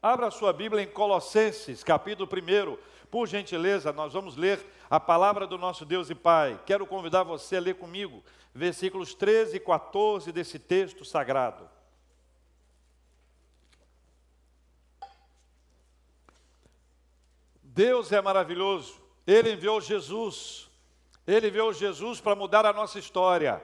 Abra sua Bíblia em Colossenses, capítulo 1. Por gentileza, nós vamos ler a palavra do nosso Deus e Pai. Quero convidar você a ler comigo versículos 13 e 14 desse texto sagrado. Deus é maravilhoso. Ele enviou Jesus. Ele enviou Jesus para mudar a nossa história.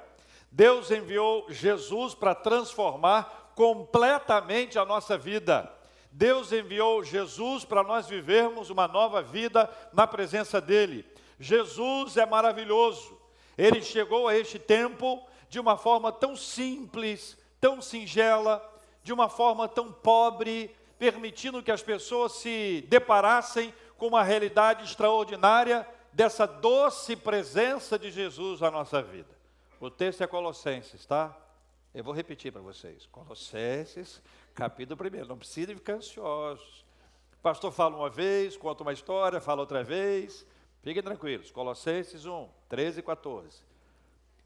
Deus enviou Jesus para transformar completamente a nossa vida. Deus enviou Jesus para nós vivermos uma nova vida na presença dEle. Jesus é maravilhoso. Ele chegou a este tempo de uma forma tão simples, tão singela, de uma forma tão pobre, permitindo que as pessoas se deparassem com uma realidade extraordinária dessa doce presença de Jesus na nossa vida. O texto é Colossenses, tá? Eu vou repetir para vocês. Colossenses, capítulo 1. Não precisa ficar ansiosos. O pastor fala uma vez, conta uma história, fala outra vez. Fiquem tranquilos. Colossenses 1, 13 e 14.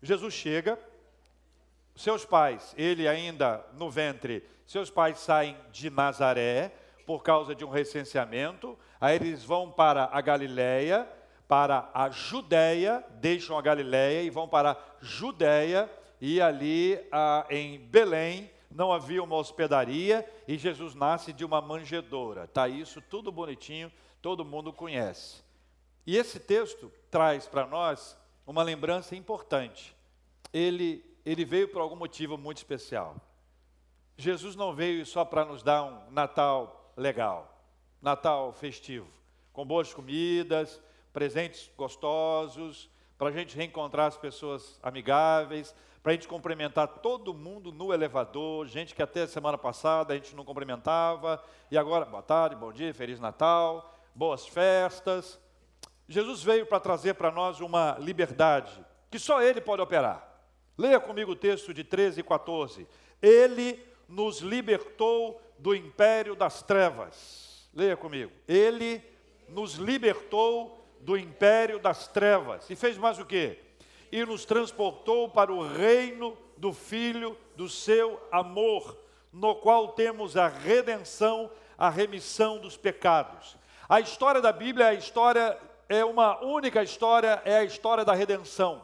Jesus chega, seus pais, ele ainda no ventre, seus pais saem de Nazaré por causa de um recenseamento, aí eles vão para a Galiléia, para a Judéia, deixam a Galiléia e vão para a Judéia, e ali ah, em Belém não havia uma hospedaria e Jesus nasce de uma manjedoura. Tá isso tudo bonitinho, todo mundo conhece. E esse texto traz para nós uma lembrança importante. Ele ele veio por algum motivo muito especial. Jesus não veio só para nos dar um Natal legal, Natal festivo, com boas comidas, presentes gostosos, para a gente reencontrar as pessoas amigáveis, para a gente cumprimentar todo mundo no elevador, gente que até semana passada a gente não cumprimentava, e agora, boa tarde, bom dia, Feliz Natal, boas festas. Jesus veio para trazer para nós uma liberdade que só Ele pode operar. Leia comigo o texto de 13 e 14. Ele nos libertou do império das trevas. Leia comigo. Ele nos libertou do império das trevas. E fez mais o quê? E nos transportou para o reino do Filho do seu amor, no qual temos a redenção, a remissão dos pecados. A história da Bíblia é a história é uma única história, é a história da redenção.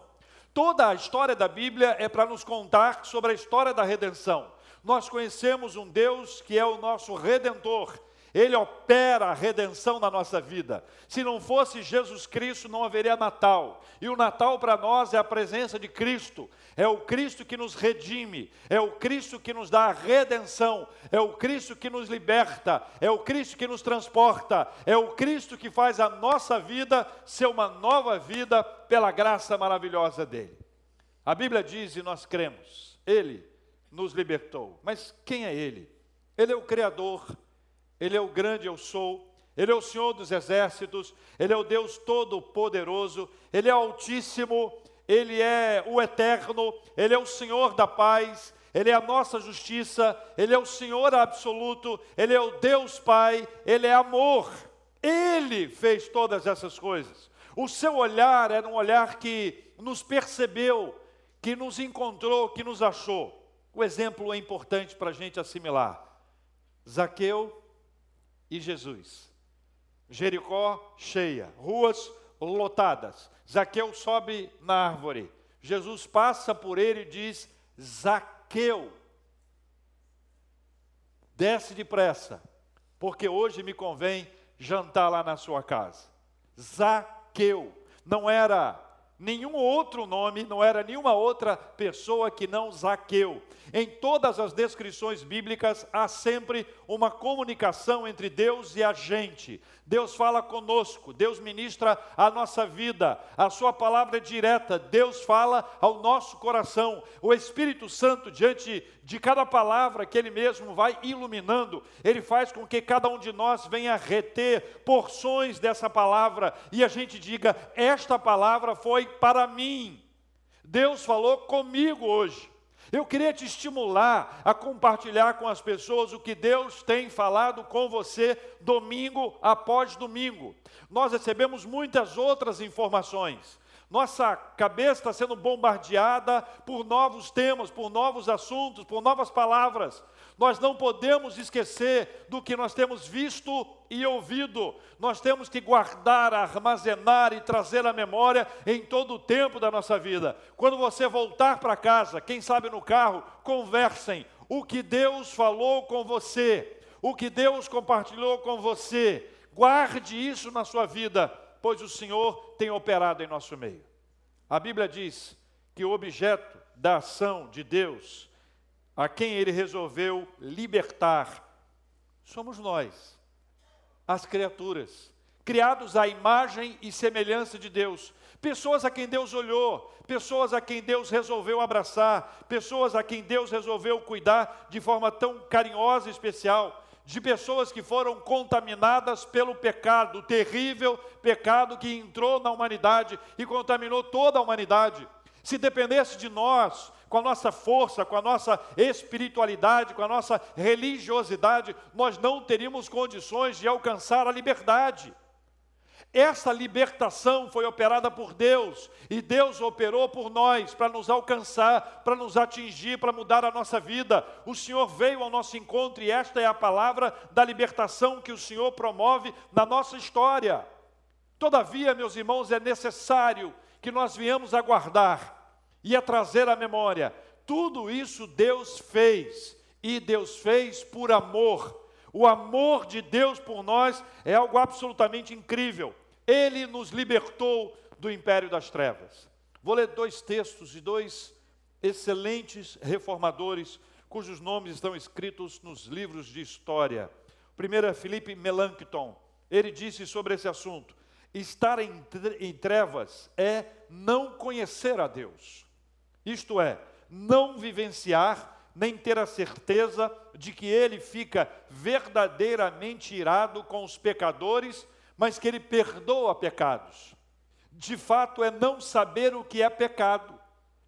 Toda a história da Bíblia é para nos contar sobre a história da redenção. Nós conhecemos um Deus que é o nosso redentor, ele opera a redenção na nossa vida. Se não fosse Jesus Cristo, não haveria Natal. E o Natal para nós é a presença de Cristo. É o Cristo que nos redime, é o Cristo que nos dá a redenção, é o Cristo que nos liberta, é o Cristo que nos transporta, é o Cristo que faz a nossa vida ser uma nova vida pela graça maravilhosa dele. A Bíblia diz e nós cremos, ele nos libertou. Mas quem é ele? Ele é o criador ele é o grande eu sou, Ele é o Senhor dos exércitos, Ele é o Deus todo-poderoso, Ele é altíssimo, Ele é o eterno, Ele é o Senhor da paz, Ele é a nossa justiça, Ele é o Senhor absoluto, Ele é o Deus Pai, Ele é amor. Ele fez todas essas coisas. O seu olhar era um olhar que nos percebeu, que nos encontrou, que nos achou. O exemplo é importante para a gente assimilar. Zaqueu e Jesus. Jericó cheia, ruas lotadas. Zaqueu sobe na árvore. Jesus passa por ele e diz: Zaqueu, desce depressa, porque hoje me convém jantar lá na sua casa. Zaqueu, não era nenhum outro nome, não era nenhuma outra pessoa que não Zaqueu. Em todas as descrições bíblicas há sempre uma comunicação entre Deus e a gente. Deus fala conosco, Deus ministra a nossa vida, a Sua palavra é direta, Deus fala ao nosso coração. O Espírito Santo, diante de cada palavra que Ele mesmo vai iluminando, Ele faz com que cada um de nós venha reter porções dessa palavra e a gente diga: Esta palavra foi para mim. Deus falou comigo hoje. Eu queria te estimular a compartilhar com as pessoas o que Deus tem falado com você domingo após domingo. Nós recebemos muitas outras informações. Nossa cabeça está sendo bombardeada por novos temas, por novos assuntos, por novas palavras. Nós não podemos esquecer do que nós temos visto e ouvido. Nós temos que guardar, armazenar e trazer a memória em todo o tempo da nossa vida. Quando você voltar para casa, quem sabe no carro, conversem o que Deus falou com você, o que Deus compartilhou com você. Guarde isso na sua vida, pois o Senhor tem operado em nosso meio. A Bíblia diz que o objeto da ação de Deus a quem ele resolveu libertar, somos nós, as criaturas, criados à imagem e semelhança de Deus, pessoas a quem Deus olhou, pessoas a quem Deus resolveu abraçar, pessoas a quem Deus resolveu cuidar de forma tão carinhosa e especial, de pessoas que foram contaminadas pelo pecado, o terrível pecado que entrou na humanidade e contaminou toda a humanidade. Se dependesse de nós, com a nossa força, com a nossa espiritualidade, com a nossa religiosidade, nós não teríamos condições de alcançar a liberdade. Essa libertação foi operada por Deus e Deus operou por nós para nos alcançar, para nos atingir, para mudar a nossa vida. O Senhor veio ao nosso encontro e esta é a palavra da libertação que o Senhor promove na nossa história. Todavia, meus irmãos, é necessário que nós viemos aguardar ia trazer à memória. Tudo isso Deus fez, e Deus fez por amor. O amor de Deus por nós é algo absolutamente incrível. Ele nos libertou do império das trevas. Vou ler dois textos de dois excelentes reformadores, cujos nomes estão escritos nos livros de história. O primeiro é Felipe Melanchthon. Ele disse sobre esse assunto: estar em trevas é não conhecer a Deus. Isto é, não vivenciar nem ter a certeza de que ele fica verdadeiramente irado com os pecadores, mas que ele perdoa pecados. De fato, é não saber o que é pecado.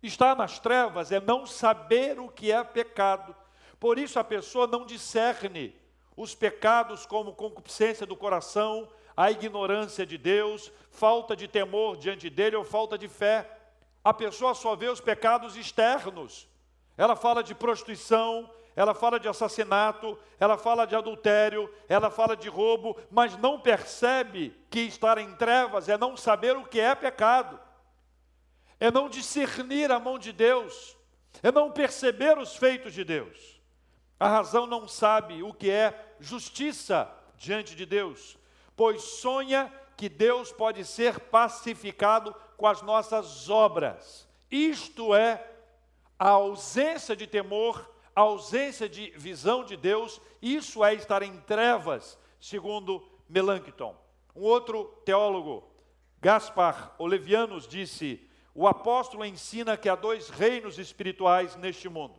Estar nas trevas é não saber o que é pecado. Por isso, a pessoa não discerne os pecados como concupiscência do coração, a ignorância de Deus, falta de temor diante dele ou falta de fé a pessoa só vê os pecados externos. Ela fala de prostituição, ela fala de assassinato, ela fala de adultério, ela fala de roubo, mas não percebe que estar em trevas é não saber o que é pecado, é não discernir a mão de Deus, é não perceber os feitos de Deus. A razão não sabe o que é justiça diante de Deus, pois sonha que Deus pode ser pacificado com as nossas obras. Isto é a ausência de temor, a ausência de visão de Deus, isso é estar em trevas, segundo Melanchthon. Um outro teólogo, Gaspar Olevianos, disse: o apóstolo ensina que há dois reinos espirituais neste mundo: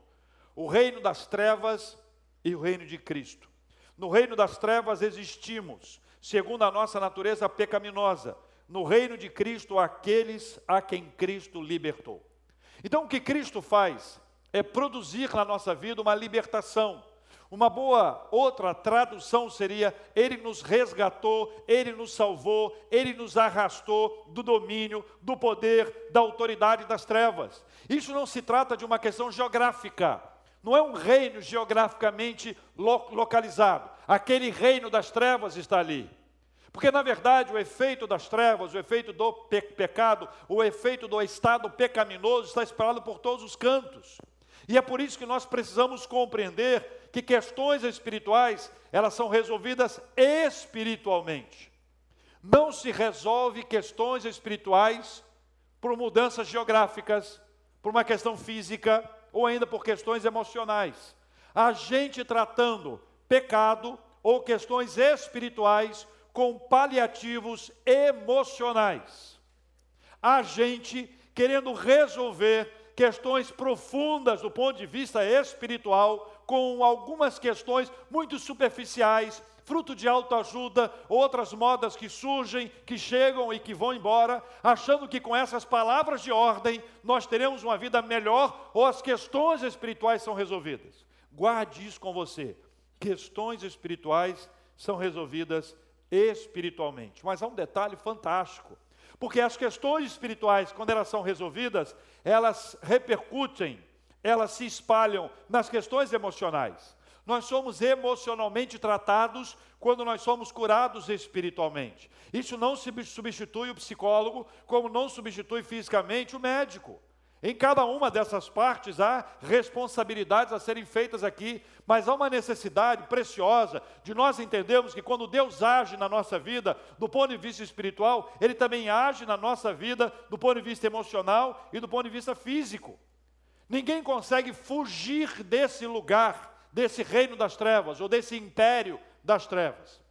o reino das trevas e o reino de Cristo. No reino das trevas existimos, segundo a nossa natureza pecaminosa, no reino de Cristo aqueles a quem Cristo libertou. Então, o que Cristo faz é produzir na nossa vida uma libertação. Uma boa outra tradução seria: Ele nos resgatou, Ele nos salvou, Ele nos arrastou do domínio, do poder, da autoridade das trevas. Isso não se trata de uma questão geográfica, não é um reino geograficamente localizado. Aquele reino das trevas está ali. Porque, na verdade, o efeito das trevas, o efeito do pe pecado, o efeito do estado pecaminoso está espalhado por todos os cantos. E é por isso que nós precisamos compreender que questões espirituais, elas são resolvidas espiritualmente. Não se resolve questões espirituais por mudanças geográficas, por uma questão física ou ainda por questões emocionais. A gente tratando pecado ou questões espirituais com paliativos emocionais. A gente querendo resolver questões profundas do ponto de vista espiritual, com algumas questões muito superficiais, fruto de autoajuda, outras modas que surgem, que chegam e que vão embora, achando que com essas palavras de ordem nós teremos uma vida melhor ou as questões espirituais são resolvidas. Guarde isso com você. Questões espirituais são resolvidas espiritualmente. Mas há um detalhe fantástico. Porque as questões espirituais, quando elas são resolvidas, elas repercutem, elas se espalham nas questões emocionais. Nós somos emocionalmente tratados quando nós somos curados espiritualmente. Isso não substitui o psicólogo, como não substitui fisicamente o médico. Em cada uma dessas partes há responsabilidades a serem feitas aqui, mas há uma necessidade preciosa de nós entendermos que quando Deus age na nossa vida, do ponto de vista espiritual, Ele também age na nossa vida do ponto de vista emocional e do ponto de vista físico. Ninguém consegue fugir desse lugar, desse reino das trevas ou desse império das trevas.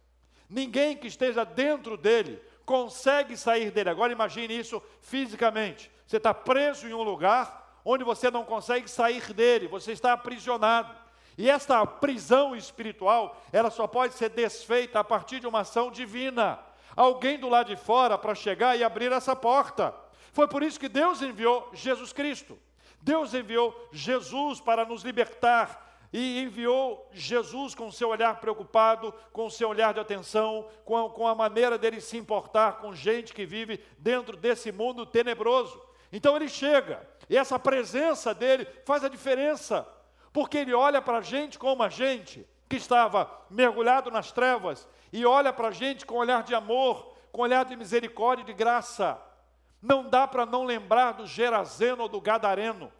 Ninguém que esteja dentro dele consegue sair dele. Agora imagine isso fisicamente. Você está preso em um lugar onde você não consegue sair dele, você está aprisionado. E esta prisão espiritual, ela só pode ser desfeita a partir de uma ação divina. Alguém do lado de fora para chegar e abrir essa porta. Foi por isso que Deus enviou Jesus Cristo. Deus enviou Jesus para nos libertar e enviou Jesus com seu olhar preocupado, com seu olhar de atenção, com a, com a maneira dele se importar com gente que vive dentro desse mundo tenebroso. Então ele chega, e essa presença dele faz a diferença, porque ele olha para a gente como a gente que estava mergulhado nas trevas, e olha para a gente com olhar de amor, com olhar de misericórdia e de graça. Não dá para não lembrar do Gerazeno ou do Gadareno,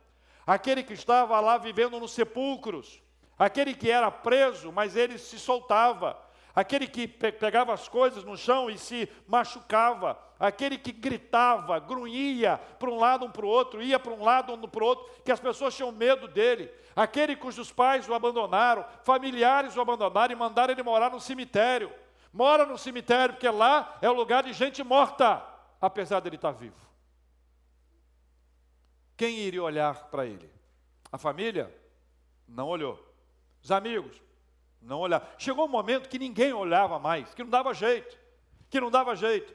aquele que estava lá vivendo nos sepulcros, aquele que era preso, mas ele se soltava, aquele que pegava as coisas no chão e se machucava, aquele que gritava, grunhia para um lado, um para o outro, ia para um lado, um para o outro, que as pessoas tinham medo dele, aquele cujos pais o abandonaram, familiares o abandonaram e mandaram ele morar no cemitério. Mora no cemitério, porque lá é o lugar de gente morta, apesar dele estar vivo. Quem iria olhar para ele? A família? Não olhou. Os amigos? Não olharam. Chegou um momento que ninguém olhava mais, que não dava jeito, que não dava jeito.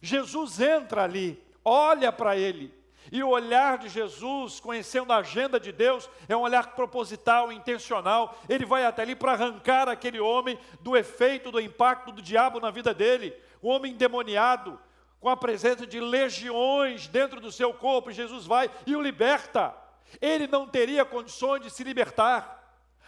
Jesus entra ali, olha para ele, e o olhar de Jesus, conhecendo a agenda de Deus, é um olhar proposital, intencional. Ele vai até ali para arrancar aquele homem do efeito, do impacto do diabo na vida dele. O homem endemoniado, com a presença de legiões dentro do seu corpo, Jesus vai e o liberta. Ele não teria condições de se libertar.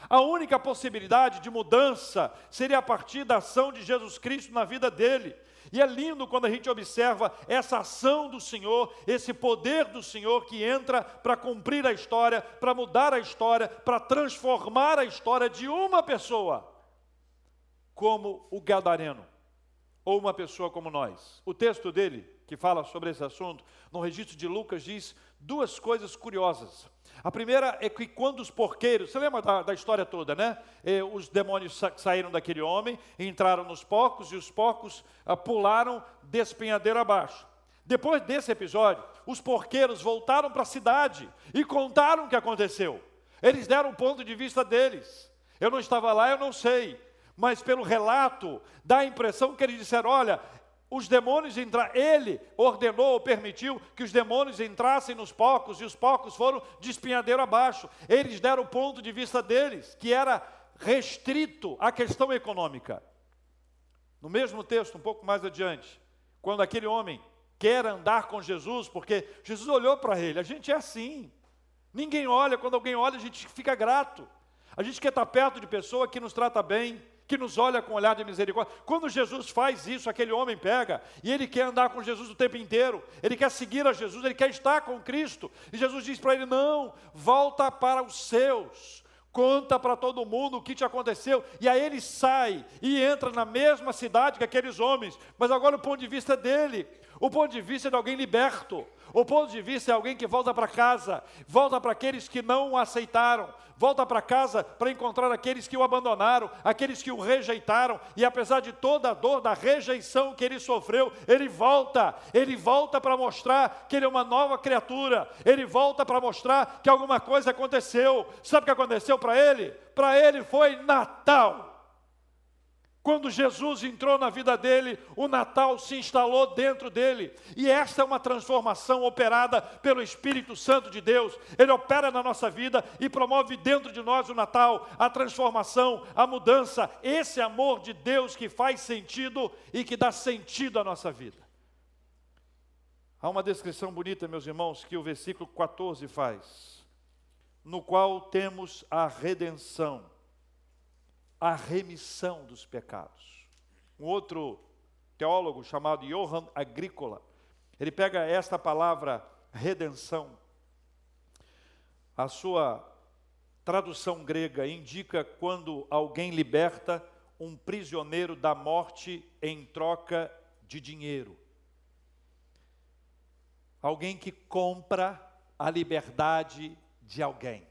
A única possibilidade de mudança seria a partir da ação de Jesus Cristo na vida dele. E é lindo quando a gente observa essa ação do Senhor, esse poder do Senhor que entra para cumprir a história, para mudar a história, para transformar a história de uma pessoa, como o Gadareno ou uma pessoa como nós. O texto dele, que fala sobre esse assunto, no registro de Lucas, diz duas coisas curiosas. A primeira é que quando os porqueiros, você lembra da, da história toda, né? E, os demônios sa saíram daquele homem, entraram nos porcos e os porcos ah, pularam despenhadeiro abaixo. Depois desse episódio, os porqueiros voltaram para a cidade e contaram o que aconteceu. Eles deram o ponto de vista deles. Eu não estava lá, eu não sei mas pelo relato dá a impressão que eles disseram: olha, os demônios entraram, ele ordenou ou permitiu que os demônios entrassem nos porcos e os porcos foram de espinhadeiro abaixo. Eles deram o ponto de vista deles, que era restrito à questão econômica. No mesmo texto, um pouco mais adiante, quando aquele homem quer andar com Jesus, porque Jesus olhou para ele, a gente é assim. Ninguém olha, quando alguém olha, a gente fica grato. A gente quer estar perto de pessoa que nos trata bem, que nos olha com um olhar de misericórdia. Quando Jesus faz isso, aquele homem pega e ele quer andar com Jesus o tempo inteiro, ele quer seguir a Jesus, ele quer estar com Cristo. E Jesus diz para ele: Não, volta para os seus, conta para todo mundo o que te aconteceu. E aí ele sai e entra na mesma cidade que aqueles homens, mas agora o ponto de vista é dele, o ponto de vista é de alguém liberto. O ponto de vista é alguém que volta para casa, volta para aqueles que não o aceitaram, volta para casa para encontrar aqueles que o abandonaram, aqueles que o rejeitaram, e apesar de toda a dor da rejeição que ele sofreu, ele volta, ele volta para mostrar que ele é uma nova criatura, ele volta para mostrar que alguma coisa aconteceu. Sabe o que aconteceu para ele? Para ele foi Natal. Quando Jesus entrou na vida dele, o Natal se instalou dentro dele. E esta é uma transformação operada pelo Espírito Santo de Deus. Ele opera na nossa vida e promove dentro de nós o Natal, a transformação, a mudança. Esse amor de Deus que faz sentido e que dá sentido à nossa vida. Há uma descrição bonita, meus irmãos, que o versículo 14 faz, no qual temos a redenção, a remissão dos pecados. Um outro teólogo chamado Johann Agrícola, ele pega esta palavra redenção, a sua tradução grega indica quando alguém liberta um prisioneiro da morte em troca de dinheiro alguém que compra a liberdade de alguém.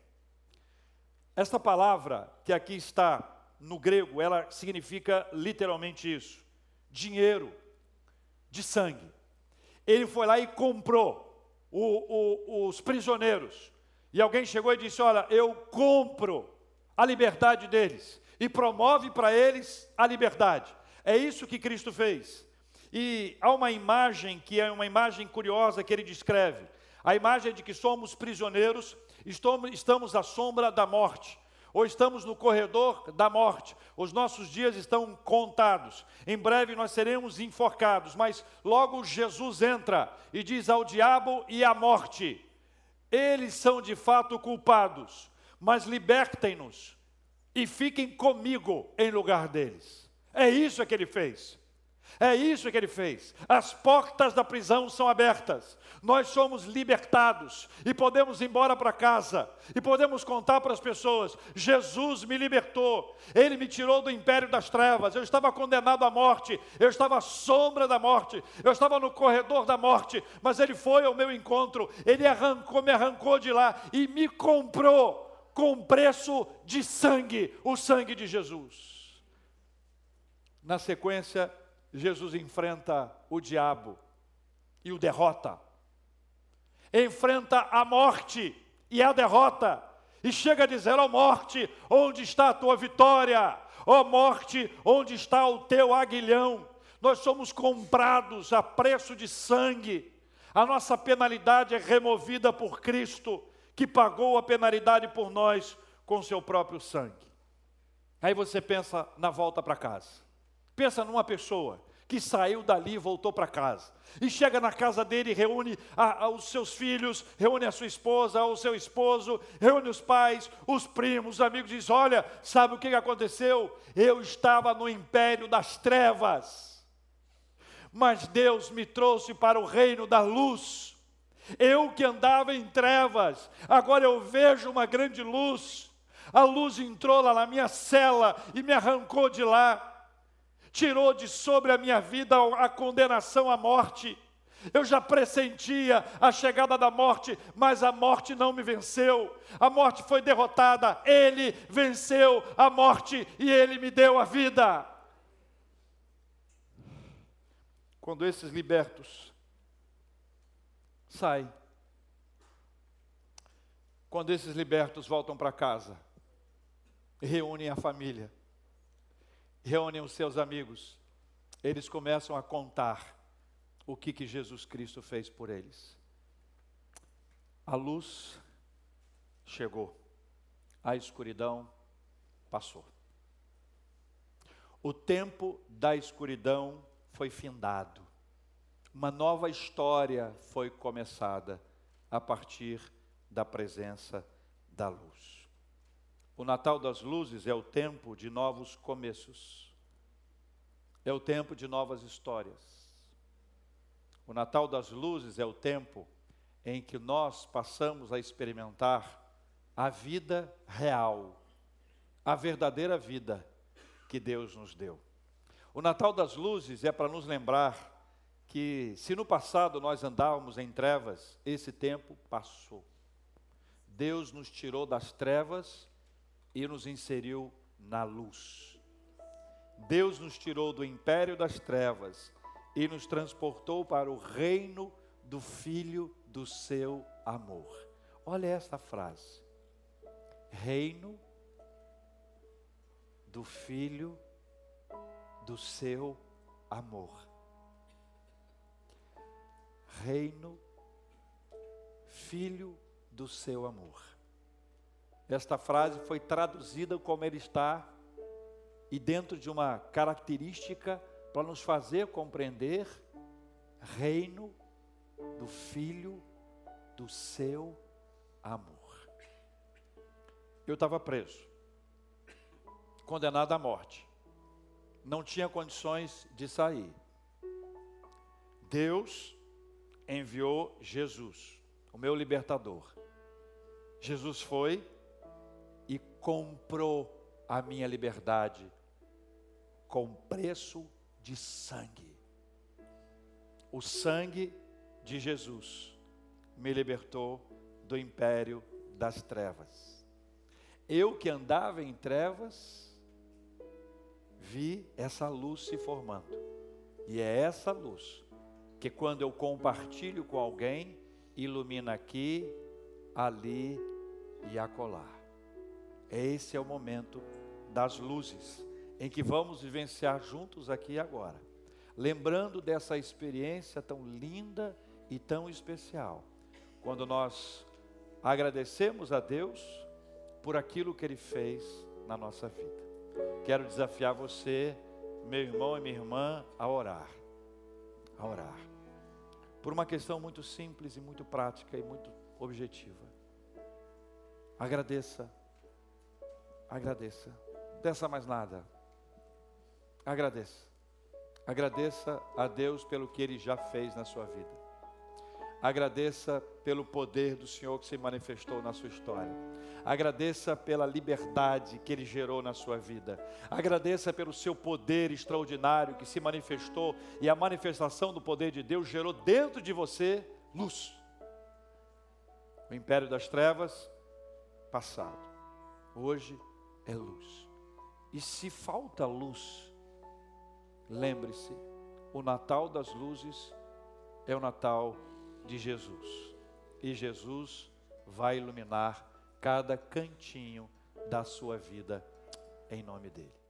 Esta palavra que aqui está no grego, ela significa literalmente isso: dinheiro de sangue. Ele foi lá e comprou o, o, os prisioneiros. E alguém chegou e disse: Olha, eu compro a liberdade deles e promove para eles a liberdade. É isso que Cristo fez. E há uma imagem que é uma imagem curiosa que ele descreve. A imagem de que somos prisioneiros, estamos à sombra da morte, ou estamos no corredor da morte. Os nossos dias estão contados. Em breve nós seremos enforcados, mas logo Jesus entra e diz ao diabo e à morte: eles são de fato culpados, mas libertem-nos e fiquem comigo em lugar deles. É isso que ele fez. É isso que ele fez. As portas da prisão são abertas. Nós somos libertados e podemos ir embora para casa e podemos contar para as pessoas: Jesus me libertou, ele me tirou do império das trevas. Eu estava condenado à morte, eu estava à sombra da morte, eu estava no corredor da morte, mas ele foi ao meu encontro, ele arrancou, me arrancou de lá e me comprou com preço de sangue, o sangue de Jesus. Na sequência, Jesus enfrenta o diabo e o derrota. Enfrenta a morte e a derrota. E chega a dizer: Ó oh morte, onde está a tua vitória? Ó oh morte, onde está o teu aguilhão? Nós somos comprados a preço de sangue. A nossa penalidade é removida por Cristo, que pagou a penalidade por nós com seu próprio sangue. Aí você pensa na volta para casa. Pensa numa pessoa que saiu dali e voltou para casa. E chega na casa dele reúne a, a, os seus filhos, reúne a sua esposa, o seu esposo, reúne os pais, os primos, os amigos, diz: Olha, sabe o que aconteceu? Eu estava no império das trevas, mas Deus me trouxe para o reino da luz. Eu que andava em trevas, agora eu vejo uma grande luz. A luz entrou lá na minha cela e me arrancou de lá tirou de sobre a minha vida a condenação à morte. Eu já pressentia a chegada da morte, mas a morte não me venceu. A morte foi derrotada, ele venceu a morte e ele me deu a vida. Quando esses libertos saem, quando esses libertos voltam para casa, reúnem a família, reúnem os seus amigos, eles começam a contar o que, que Jesus Cristo fez por eles. A luz chegou, a escuridão passou. O tempo da escuridão foi findado. Uma nova história foi começada a partir da presença da luz. O Natal das Luzes é o tempo de novos começos, é o tempo de novas histórias. O Natal das Luzes é o tempo em que nós passamos a experimentar a vida real, a verdadeira vida que Deus nos deu. O Natal das Luzes é para nos lembrar que, se no passado nós andávamos em trevas, esse tempo passou. Deus nos tirou das trevas e nos inseriu na luz. Deus nos tirou do império das trevas e nos transportou para o reino do Filho do seu amor. Olha esta frase: Reino do Filho do seu amor. Reino, Filho do seu amor. Esta frase foi traduzida como ele está e dentro de uma característica para nos fazer compreender reino, do Filho do seu amor. Eu estava preso, condenado à morte, não tinha condições de sair. Deus enviou Jesus, o meu libertador. Jesus foi e comprou a minha liberdade com preço de sangue. O sangue de Jesus me libertou do império das trevas. Eu que andava em trevas, vi essa luz se formando. E é essa luz que, quando eu compartilho com alguém, ilumina aqui, ali e acolá. Esse é o momento das luzes em que vamos vivenciar juntos aqui e agora. Lembrando dessa experiência tão linda e tão especial, quando nós agradecemos a Deus por aquilo que Ele fez na nossa vida. Quero desafiar você, meu irmão e minha irmã, a orar. A orar. Por uma questão muito simples e muito prática e muito objetiva. Agradeça. Agradeça. Peça mais nada. Agradeça. Agradeça a Deus pelo que Ele já fez na sua vida. Agradeça pelo poder do Senhor que se manifestou na sua história. Agradeça pela liberdade que Ele gerou na sua vida. Agradeça pelo seu poder extraordinário que se manifestou e a manifestação do poder de Deus gerou dentro de você luz. O império das trevas, passado. Hoje é luz. E se falta luz, lembre-se: o Natal das luzes é o Natal de Jesus. E Jesus vai iluminar cada cantinho da sua vida, em nome dEle.